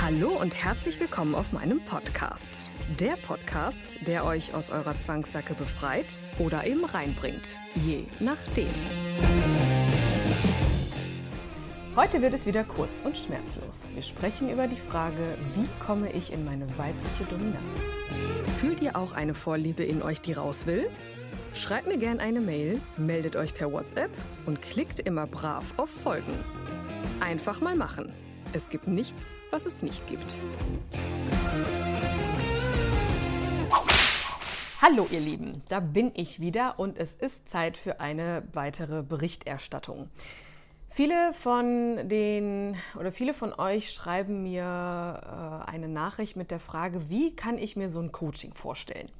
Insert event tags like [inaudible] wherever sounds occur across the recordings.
Hallo und herzlich willkommen auf meinem Podcast. Der Podcast, der euch aus eurer Zwangssacke befreit oder eben reinbringt. Je nachdem. Heute wird es wieder kurz und schmerzlos. Wir sprechen über die Frage, wie komme ich in meine weibliche Dominanz? Fühlt ihr auch eine Vorliebe in euch, die raus will? Schreibt mir gerne eine Mail, meldet euch per WhatsApp und klickt immer brav auf Folgen. Einfach mal machen. Es gibt nichts, was es nicht gibt. Hallo ihr Lieben, da bin ich wieder und es ist Zeit für eine weitere Berichterstattung. Viele von den oder viele von euch schreiben mir äh, eine Nachricht mit der Frage, wie kann ich mir so ein Coaching vorstellen?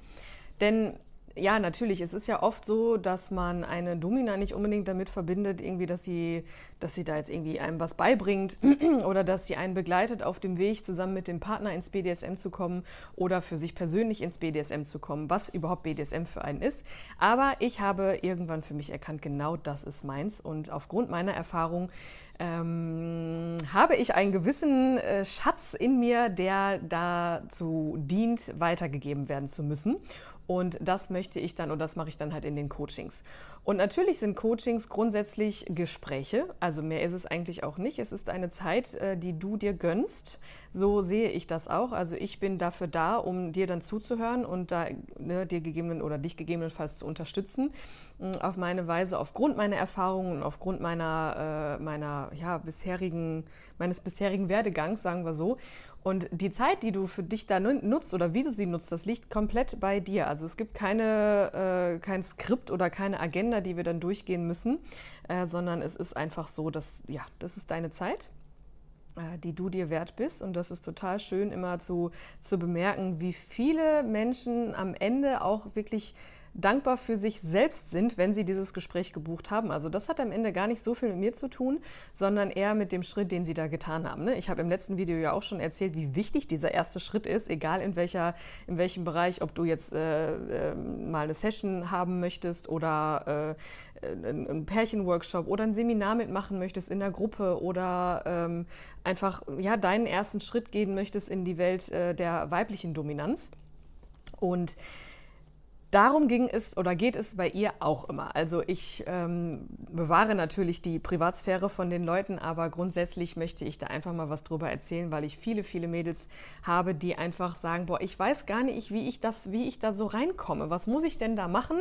Denn ja, natürlich. Es ist ja oft so, dass man eine Domina nicht unbedingt damit verbindet, irgendwie, dass sie, dass sie da jetzt irgendwie einem was beibringt [clears throat] oder dass sie einen begleitet auf dem Weg, zusammen mit dem Partner ins BDSM zu kommen oder für sich persönlich ins BDSM zu kommen, was überhaupt BDSM für einen ist. Aber ich habe irgendwann für mich erkannt, genau das ist meins. Und aufgrund meiner Erfahrung ähm, habe ich einen gewissen äh, Schatz in mir, der dazu dient, weitergegeben werden zu müssen. Und das möchte ich dann, oder das mache ich dann halt in den Coachings. Und natürlich sind Coachings grundsätzlich Gespräche, also mehr ist es eigentlich auch nicht. Es ist eine Zeit, äh, die du dir gönnst. So sehe ich das auch. Also ich bin dafür da, um dir dann zuzuhören und da ne, dir gegeben oder dich gegebenenfalls zu unterstützen auf meine Weise, aufgrund meiner Erfahrungen und aufgrund meiner, äh, meiner ja, bisherigen, meines bisherigen Werdegangs, sagen wir so. Und die Zeit, die du für dich da nutzt oder wie du sie nutzt, das liegt komplett bei dir. Also es gibt keine, äh, kein Skript oder keine Agenda, die wir dann durchgehen müssen, äh, sondern es ist einfach so, dass, ja, das ist deine Zeit äh, die du dir wert bist. Und das ist total schön, immer zu, zu bemerken, wie viele Menschen am Ende auch wirklich dankbar für sich selbst sind, wenn sie dieses Gespräch gebucht haben. Also das hat am Ende gar nicht so viel mit mir zu tun, sondern eher mit dem Schritt, den sie da getan haben. Ne? Ich habe im letzten Video ja auch schon erzählt, wie wichtig dieser erste Schritt ist, egal in, welcher, in welchem Bereich, ob du jetzt äh, äh, mal eine Session haben möchtest oder äh, einen Pärchenworkshop oder ein Seminar mitmachen möchtest in der Gruppe oder ähm, einfach ja, deinen ersten Schritt gehen möchtest in die Welt äh, der weiblichen Dominanz. Und Darum ging es oder geht es bei ihr auch immer. Also ich ähm, bewahre natürlich die Privatsphäre von den Leuten, aber grundsätzlich möchte ich da einfach mal was drüber erzählen, weil ich viele, viele Mädels habe, die einfach sagen, boah, ich weiß gar nicht, wie ich das, wie ich da so reinkomme. Was muss ich denn da machen?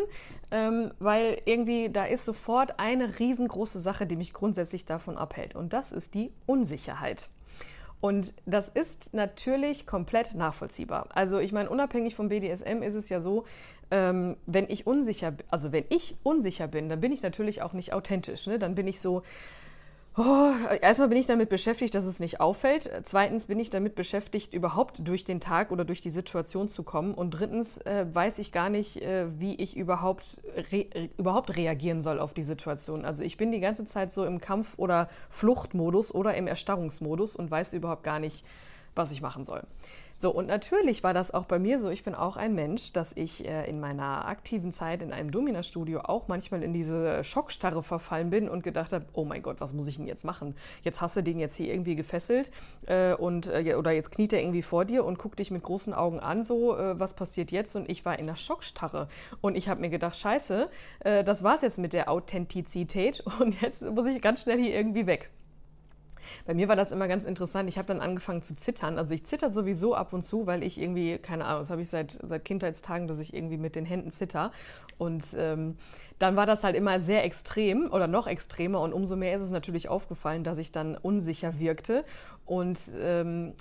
Ähm, weil irgendwie da ist sofort eine riesengroße Sache, die mich grundsätzlich davon abhält. Und das ist die Unsicherheit. Und das ist natürlich komplett nachvollziehbar. Also ich meine, unabhängig vom BDSM ist es ja so, ähm, wenn ich unsicher, also wenn ich unsicher bin, dann bin ich natürlich auch nicht authentisch. Ne? Dann bin ich so, oh, erstmal bin ich damit beschäftigt, dass es nicht auffällt. Zweitens bin ich damit beschäftigt, überhaupt durch den Tag oder durch die Situation zu kommen. Und drittens äh, weiß ich gar nicht, äh, wie ich überhaupt, re überhaupt reagieren soll auf die Situation. Also ich bin die ganze Zeit so im Kampf- oder Fluchtmodus oder im Erstarrungsmodus und weiß überhaupt gar nicht, was ich machen soll. So, und natürlich war das auch bei mir so. Ich bin auch ein Mensch, dass ich äh, in meiner aktiven Zeit in einem Domina-Studio auch manchmal in diese Schockstarre verfallen bin und gedacht habe, oh mein Gott, was muss ich denn jetzt machen? Jetzt hast du den jetzt hier irgendwie gefesselt äh, und, äh, oder jetzt kniet er irgendwie vor dir und guckt dich mit großen Augen an, so, äh, was passiert jetzt? Und ich war in der Schockstarre. Und ich habe mir gedacht, scheiße, äh, das war's jetzt mit der Authentizität [laughs] und jetzt muss ich ganz schnell hier irgendwie weg. Bei mir war das immer ganz interessant. Ich habe dann angefangen zu zittern. Also ich zitter sowieso ab und zu, weil ich irgendwie, keine Ahnung, das habe ich seit, seit Kindheitstagen, dass ich irgendwie mit den Händen zitter. Und ähm, dann war das halt immer sehr extrem oder noch extremer. Und umso mehr ist es natürlich aufgefallen, dass ich dann unsicher wirkte. Und ähm,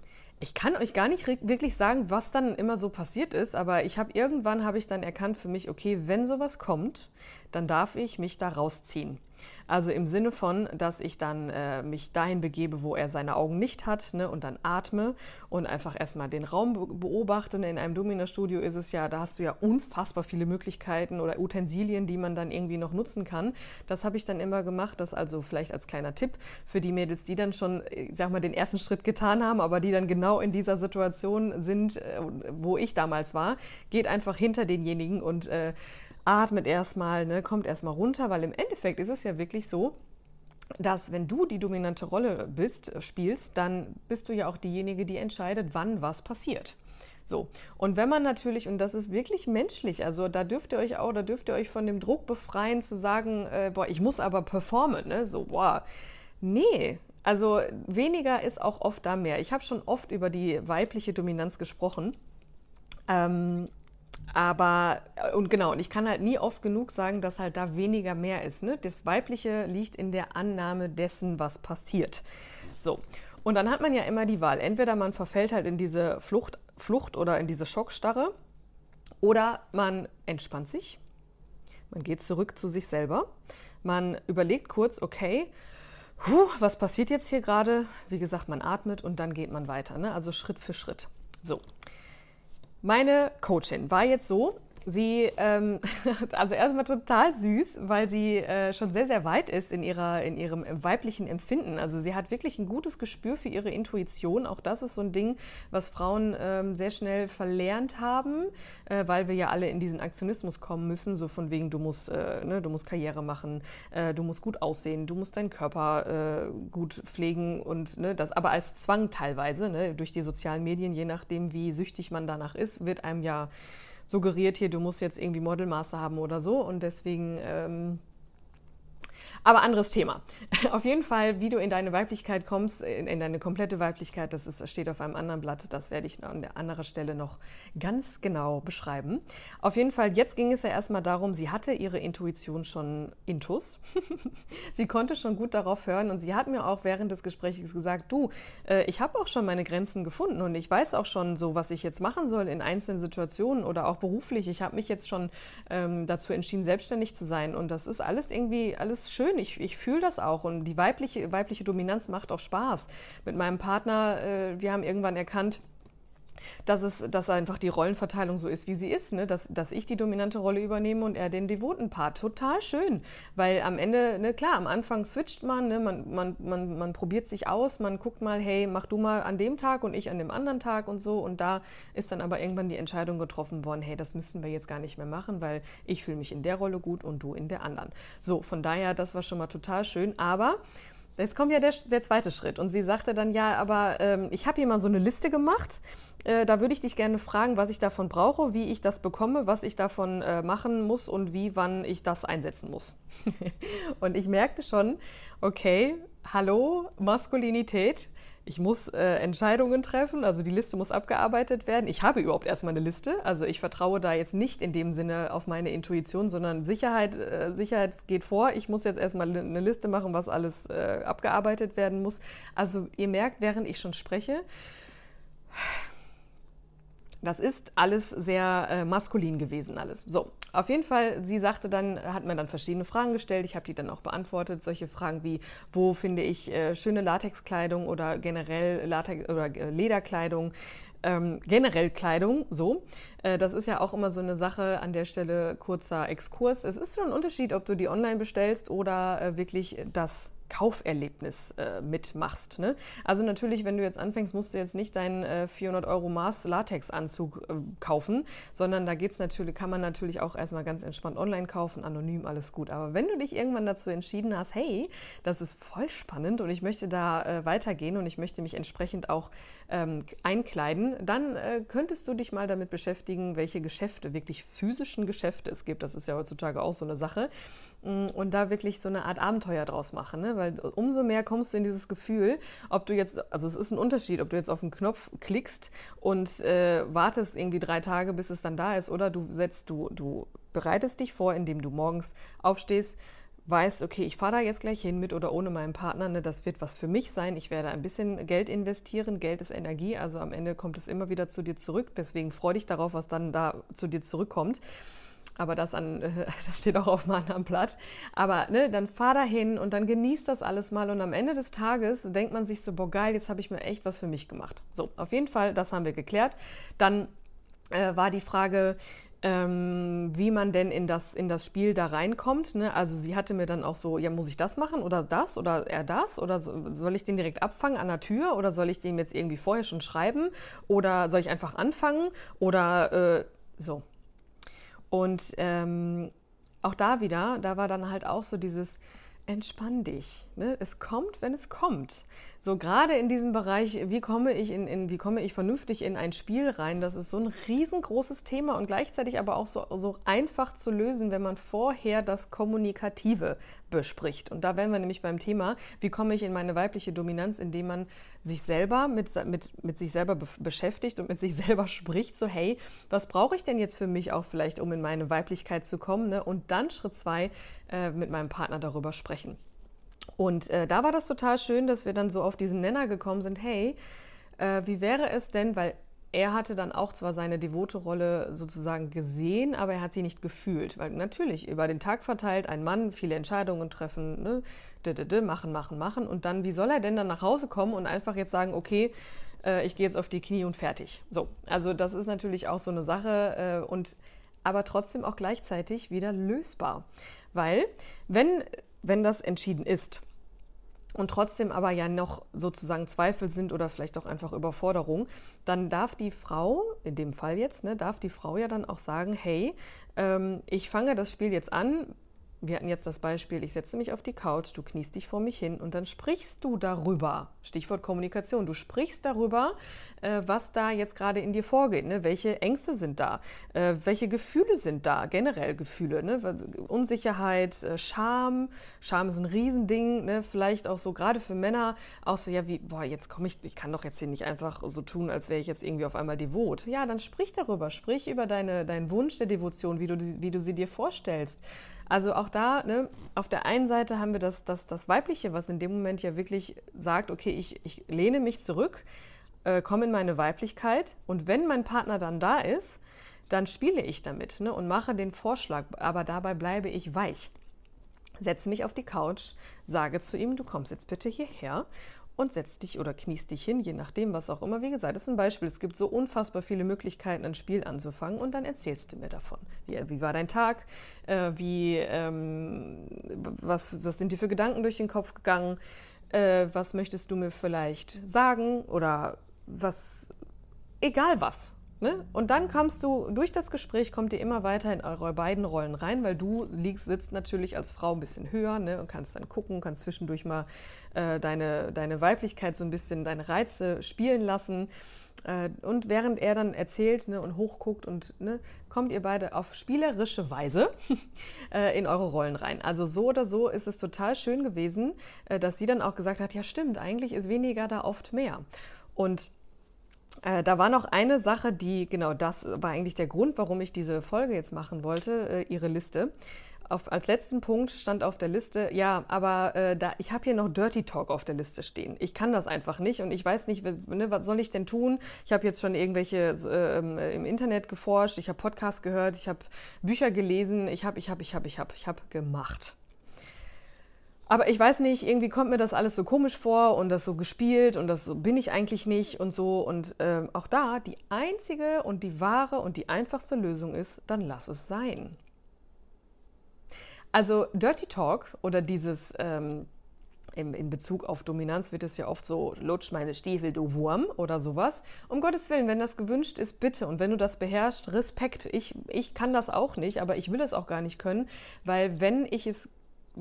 ich kann euch gar nicht wirklich sagen, was dann immer so passiert ist, aber ich habe irgendwann habe ich dann erkannt für mich, okay, wenn sowas kommt, dann darf ich mich da rausziehen. Also im Sinne von, dass ich dann äh, mich dahin begebe, wo er seine Augen nicht hat ne, und dann atme und einfach erstmal den Raum beobachte. In einem Domina-Studio ist es ja, da hast du ja unfassbar viele Möglichkeiten oder Utensilien, die man dann irgendwie noch nutzen kann. Das habe ich dann immer gemacht. Das also vielleicht als kleiner Tipp für die Mädels, die dann schon, ich sag mal, den ersten Schritt getan haben, aber die dann genau in dieser Situation sind, äh, wo ich damals war. Geht einfach hinter denjenigen und äh, atmet erstmal, ne, kommt erstmal runter, weil im Endeffekt ist es ja wirklich so, dass wenn du die dominante Rolle bist, äh, spielst, dann bist du ja auch diejenige, die entscheidet, wann was passiert. So. Und wenn man natürlich, und das ist wirklich menschlich, also da dürft ihr euch auch, da dürft ihr euch von dem Druck befreien, zu sagen, äh, boah, ich muss aber performen, ne? So, boah. Nee, also weniger ist auch oft da mehr. Ich habe schon oft über die weibliche Dominanz gesprochen. Ähm, aber, äh, und genau, und ich kann halt nie oft genug sagen, dass halt da weniger mehr ist. Ne? Das Weibliche liegt in der Annahme dessen, was passiert. So. Und dann hat man ja immer die Wahl. Entweder man verfällt halt in diese Flucht, Flucht oder in diese Schockstarre oder man entspannt sich, man geht zurück zu sich selber, man überlegt kurz, okay, puh, was passiert jetzt hier gerade? Wie gesagt, man atmet und dann geht man weiter, ne? also Schritt für Schritt. So, meine Coachin war jetzt so, Sie, ähm, [laughs] also erstmal total süß, weil sie äh, schon sehr, sehr weit ist in, ihrer, in ihrem weiblichen Empfinden. Also sie hat wirklich ein gutes Gespür für ihre Intuition. Auch das ist so ein Ding, was Frauen ähm, sehr schnell verlernt haben, äh, weil wir ja alle in diesen Aktionismus kommen müssen, so von wegen, du musst, äh, ne, du musst Karriere machen, äh, du musst gut aussehen, du musst deinen Körper äh, gut pflegen und ne, das aber als Zwang teilweise, ne, durch die sozialen Medien, je nachdem, wie süchtig man danach ist, wird einem ja suggeriert hier, du musst jetzt irgendwie Modelmaße haben oder so. Und deswegen ähm, aber anderes Thema. [laughs] Auf jeden Fall, wie du in deine Weiblichkeit kommst, in, in deine komplette Weiblichkeit, das ist, steht auf einem anderen Blatt. Das werde ich an der anderen Stelle noch ganz genau beschreiben. Auf jeden Fall, jetzt ging es ja erstmal darum, sie hatte ihre Intuition schon intus. [laughs] sie konnte schon gut darauf hören und sie hat mir auch während des Gesprächs gesagt, du, äh, ich habe auch schon meine Grenzen gefunden und ich weiß auch schon so, was ich jetzt machen soll in einzelnen Situationen oder auch beruflich. Ich habe mich jetzt schon ähm, dazu entschieden, selbstständig zu sein und das ist alles irgendwie alles schön schön, ich, ich fühle das auch und die weibliche, weibliche Dominanz macht auch Spaß. Mit meinem Partner, äh, wir haben irgendwann erkannt, dass, es, dass einfach die Rollenverteilung so ist, wie sie ist, ne? dass, dass ich die dominante Rolle übernehme und er den devoten Part. Total schön, weil am Ende, ne, klar, am Anfang switcht man, ne? man, man, man, man probiert sich aus, man guckt mal, hey, mach du mal an dem Tag und ich an dem anderen Tag und so und da ist dann aber irgendwann die Entscheidung getroffen worden, hey, das müssen wir jetzt gar nicht mehr machen, weil ich fühle mich in der Rolle gut und du in der anderen. So, von daher, das war schon mal total schön, aber Jetzt kommt ja der, der zweite Schritt. Und sie sagte dann, ja, aber ähm, ich habe hier mal so eine Liste gemacht. Äh, da würde ich dich gerne fragen, was ich davon brauche, wie ich das bekomme, was ich davon äh, machen muss und wie, wann ich das einsetzen muss. [laughs] und ich merkte schon, okay, hallo, Maskulinität ich muss äh, Entscheidungen treffen, also die Liste muss abgearbeitet werden. Ich habe überhaupt erstmal eine Liste, also ich vertraue da jetzt nicht in dem Sinne auf meine Intuition, sondern Sicherheit, äh, Sicherheit geht vor. Ich muss jetzt erstmal eine Liste machen, was alles äh, abgearbeitet werden muss. Also ihr merkt, während ich schon spreche, das ist alles sehr äh, maskulin gewesen, alles. So, auf jeden Fall, sie sagte dann, hat mir dann verschiedene Fragen gestellt. Ich habe die dann auch beantwortet. Solche Fragen wie, wo finde ich äh, schöne Latexkleidung oder generell Latex oder äh, Lederkleidung. Ähm, generell Kleidung, so. Äh, das ist ja auch immer so eine Sache an der Stelle, kurzer Exkurs. Es ist schon ein Unterschied, ob du die online bestellst oder äh, wirklich das Kauferlebnis äh, mitmachst. Ne? Also natürlich, wenn du jetzt anfängst, musst du jetzt nicht deinen äh, 400 Euro Maß Latex-Anzug äh, kaufen, sondern da geht's natürlich, kann man natürlich auch erstmal ganz entspannt online kaufen, anonym, alles gut. Aber wenn du dich irgendwann dazu entschieden hast, hey, das ist voll spannend und ich möchte da äh, weitergehen und ich möchte mich entsprechend auch ähm, einkleiden, dann äh, könntest du dich mal damit beschäftigen, welche Geschäfte, wirklich physischen Geschäfte es gibt. Das ist ja heutzutage auch so eine Sache. Mm, und da wirklich so eine Art Abenteuer draus machen. Ne? Weil umso mehr kommst du in dieses Gefühl, ob du jetzt, also es ist ein Unterschied, ob du jetzt auf den Knopf klickst und äh, wartest irgendwie drei Tage, bis es dann da ist, oder du setzt, du, du bereitest dich vor, indem du morgens aufstehst, weißt, okay, ich fahre da jetzt gleich hin mit oder ohne meinen Partner, ne, das wird was für mich sein. Ich werde ein bisschen Geld investieren. Geld ist Energie, also am Ende kommt es immer wieder zu dir zurück. Deswegen freu dich darauf, was dann da zu dir zurückkommt. Aber das, an, [laughs] das steht auch auf einem anderen Blatt. Aber ne, dann fahr da hin und dann genießt das alles mal. Und am Ende des Tages denkt man sich so, boah geil, jetzt habe ich mir echt was für mich gemacht. So, auf jeden Fall, das haben wir geklärt. Dann äh, war die Frage, ähm, wie man denn in das, in das Spiel da reinkommt. Ne? Also sie hatte mir dann auch so, ja, muss ich das machen oder das oder er das? Oder soll ich den direkt abfangen an der Tür oder soll ich dem jetzt irgendwie vorher schon schreiben? Oder soll ich einfach anfangen? Oder äh, so. Und ähm, auch da wieder, da war dann halt auch so dieses, entspann dich. Ne? Es kommt, wenn es kommt. So gerade in diesem Bereich, wie komme ich in, in, wie komme ich vernünftig in ein Spiel rein, das ist so ein riesengroßes Thema und gleichzeitig aber auch so, so einfach zu lösen, wenn man vorher das Kommunikative bespricht. Und da wären wir nämlich beim Thema, wie komme ich in meine weibliche Dominanz, indem man sich selber mit, mit, mit sich selber be beschäftigt und mit sich [laughs] selber spricht, so hey, was brauche ich denn jetzt für mich auch vielleicht, um in meine Weiblichkeit zu kommen? Ne? Und dann Schritt zwei, äh, mit meinem Partner darüber sprechen. Und äh, da war das total schön, dass wir dann so auf diesen Nenner gekommen sind, hey, äh, wie wäre es denn, weil er hatte dann auch zwar seine devote Rolle sozusagen gesehen, aber er hat sie nicht gefühlt. Weil natürlich über den Tag verteilt ein Mann viele Entscheidungen treffen, ne? machen, machen, machen. Und dann, wie soll er denn dann nach Hause kommen und einfach jetzt sagen, okay, äh, ich gehe jetzt auf die Knie und fertig. So, also das ist natürlich auch so eine Sache äh, und aber trotzdem auch gleichzeitig wieder lösbar. Weil, wenn wenn das entschieden ist und trotzdem aber ja noch sozusagen Zweifel sind oder vielleicht auch einfach Überforderung, dann darf die Frau, in dem Fall jetzt, ne, darf die Frau ja dann auch sagen, hey, ähm, ich fange das Spiel jetzt an, wir hatten jetzt das Beispiel, ich setze mich auf die Couch, du kniest dich vor mich hin und dann sprichst du darüber. Stichwort Kommunikation. Du sprichst darüber, äh, was da jetzt gerade in dir vorgeht. Ne? Welche Ängste sind da? Äh, welche Gefühle sind da? Generell Gefühle. Ne? Unsicherheit, äh, Scham. Scham ist ein Riesending. Ne? Vielleicht auch so gerade für Männer auch so, ja, wie, boah, jetzt komme ich, ich kann doch jetzt hier nicht einfach so tun, als wäre ich jetzt irgendwie auf einmal devot. Ja, dann sprich darüber. Sprich über deine, deinen Wunsch der Devotion, wie du, wie du sie dir vorstellst. Also auch da, ne, auf der einen Seite haben wir das, das, das Weibliche, was in dem Moment ja wirklich sagt, okay, ich, ich lehne mich zurück, äh, komme in meine Weiblichkeit. Und wenn mein Partner dann da ist, dann spiele ich damit ne, und mache den Vorschlag, aber dabei bleibe ich weich. Setze mich auf die Couch, sage zu ihm, du kommst jetzt bitte hierher und setzt dich oder kniest dich hin, je nachdem, was auch immer. Wie gesagt, das ist ein Beispiel. Es gibt so unfassbar viele Möglichkeiten, ein Spiel anzufangen und dann erzählst du mir davon. Wie, wie war dein Tag? Äh, wie, ähm, was, was sind dir für Gedanken durch den Kopf gegangen? Äh, was möchtest du mir vielleicht sagen? Oder was, egal was. Ne? Und dann kommst du, durch das Gespräch kommt ihr immer weiter in eure beiden Rollen rein, weil du liegst, sitzt natürlich als Frau ein bisschen höher ne? und kannst dann gucken, kannst zwischendurch mal äh, deine, deine Weiblichkeit so ein bisschen, deine Reize spielen lassen. Äh, und während er dann erzählt ne, und hochguckt und ne, kommt ihr beide auf spielerische Weise [laughs] äh, in eure Rollen rein. Also so oder so ist es total schön gewesen, äh, dass sie dann auch gesagt hat, ja stimmt, eigentlich ist weniger da oft mehr. Und äh, da war noch eine Sache, die, genau das war eigentlich der Grund, warum ich diese Folge jetzt machen wollte, äh, ihre Liste. Auf, als letzten Punkt stand auf der Liste, ja, aber äh, da, ich habe hier noch Dirty Talk auf der Liste stehen. Ich kann das einfach nicht und ich weiß nicht, ne, was soll ich denn tun? Ich habe jetzt schon irgendwelche ähm, im Internet geforscht, ich habe Podcasts gehört, ich habe Bücher gelesen, ich habe, ich habe, ich habe, ich habe, ich habe gemacht. Aber ich weiß nicht, irgendwie kommt mir das alles so komisch vor und das so gespielt und das so bin ich eigentlich nicht und so. Und äh, auch da, die einzige und die wahre und die einfachste Lösung ist, dann lass es sein. Also Dirty Talk oder dieses ähm, in, in, Bezug auf Dominanz wird es ja oft so, lutsch meine Stiefel, du Wurm oder sowas. Um Gottes Willen, wenn das gewünscht ist, bitte. Und wenn du das beherrschst, Respekt. Ich, ich kann das auch nicht, aber ich will es auch gar nicht können, weil wenn ich es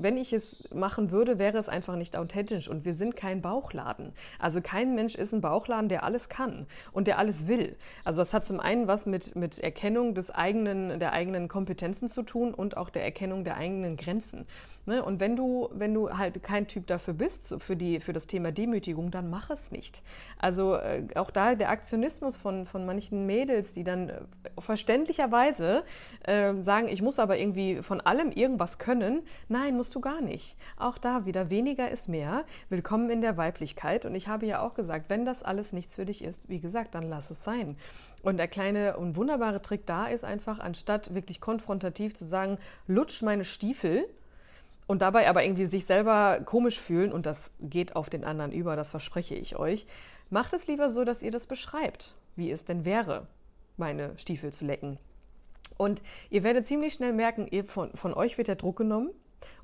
wenn ich es machen würde, wäre es einfach nicht authentisch. Und wir sind kein Bauchladen. Also kein Mensch ist ein Bauchladen, der alles kann und der alles will. Also das hat zum einen was mit, mit Erkennung des eigenen, der eigenen Kompetenzen zu tun und auch der Erkennung der eigenen Grenzen. Ne? Und wenn du, wenn du halt kein Typ dafür bist, für, die, für das Thema Demütigung, dann mach es nicht. Also äh, auch da der Aktionismus von, von manchen Mädels, die dann äh, verständlicherweise äh, sagen, ich muss aber irgendwie von allem irgendwas können. Nein, musst du gar nicht. Auch da wieder weniger ist mehr. Willkommen in der Weiblichkeit. Und ich habe ja auch gesagt, wenn das alles nichts für dich ist, wie gesagt, dann lass es sein. Und der kleine und wunderbare Trick da ist einfach, anstatt wirklich konfrontativ zu sagen, lutsch meine Stiefel, und dabei aber irgendwie sich selber komisch fühlen, und das geht auf den anderen über, das verspreche ich euch, macht es lieber so, dass ihr das beschreibt, wie es denn wäre, meine Stiefel zu lecken. Und ihr werdet ziemlich schnell merken, von, von euch wird der Druck genommen.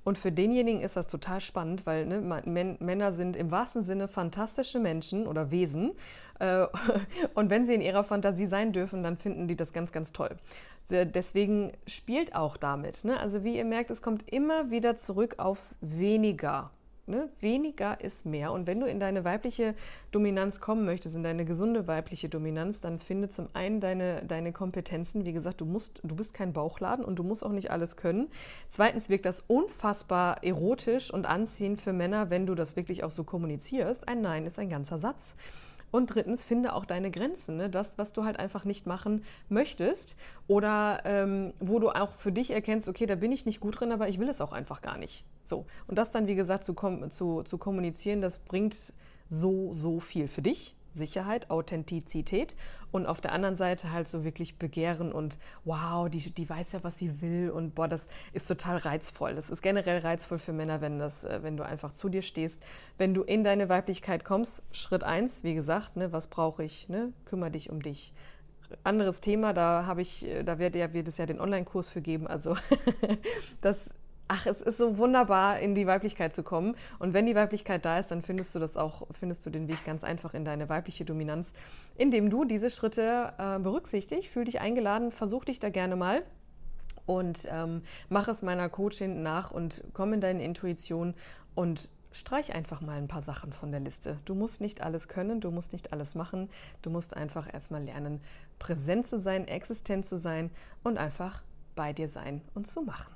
Und für denjenigen ist das total spannend, weil ne, Männer sind im wahrsten Sinne fantastische Menschen oder Wesen. Äh, [laughs] und wenn sie in ihrer Fantasie sein dürfen, dann finden die das ganz, ganz toll. Deswegen spielt auch damit. Ne? Also wie ihr merkt, es kommt immer wieder zurück aufs weniger. Ne? Weniger ist mehr. Und wenn du in deine weibliche Dominanz kommen möchtest, in deine gesunde weibliche Dominanz, dann finde zum einen deine, deine Kompetenzen. Wie gesagt, du, musst, du bist kein Bauchladen und du musst auch nicht alles können. Zweitens wirkt das unfassbar erotisch und anziehend für Männer, wenn du das wirklich auch so kommunizierst. Ein Nein ist ein ganzer Satz. Und drittens, finde auch deine Grenzen. Ne? Das, was du halt einfach nicht machen möchtest oder ähm, wo du auch für dich erkennst, okay, da bin ich nicht gut drin, aber ich will es auch einfach gar nicht. So. Und das dann, wie gesagt, zu, zu, zu kommunizieren, das bringt so, so viel für dich Sicherheit, Authentizität und auf der anderen Seite halt so wirklich Begehren und wow, die, die weiß ja, was sie will und boah, das ist total reizvoll. Das ist generell reizvoll für Männer, wenn, das, äh, wenn du einfach zu dir stehst. Wenn du in deine Weiblichkeit kommst, Schritt eins, wie gesagt, ne, was brauche ich, ne, kümmere dich um dich anderes Thema, da habe ich, äh, da wird, ja, wird es ja den Online-Kurs für geben. Also [laughs] das ach, es ist so wunderbar, in die Weiblichkeit zu kommen. Und wenn die Weiblichkeit da ist, dann findest du das auch, findest du den Weg ganz einfach in deine weibliche Dominanz, indem du diese Schritte äh, berücksichtigst. Fühl dich eingeladen, versuch dich da gerne mal und ähm, mach es meiner Coachin nach und komm in deine Intuition und streich einfach mal ein paar Sachen von der Liste. Du musst nicht alles können, du musst nicht alles machen, du musst einfach erstmal lernen, präsent zu sein, existent zu sein und einfach bei dir sein und zu machen.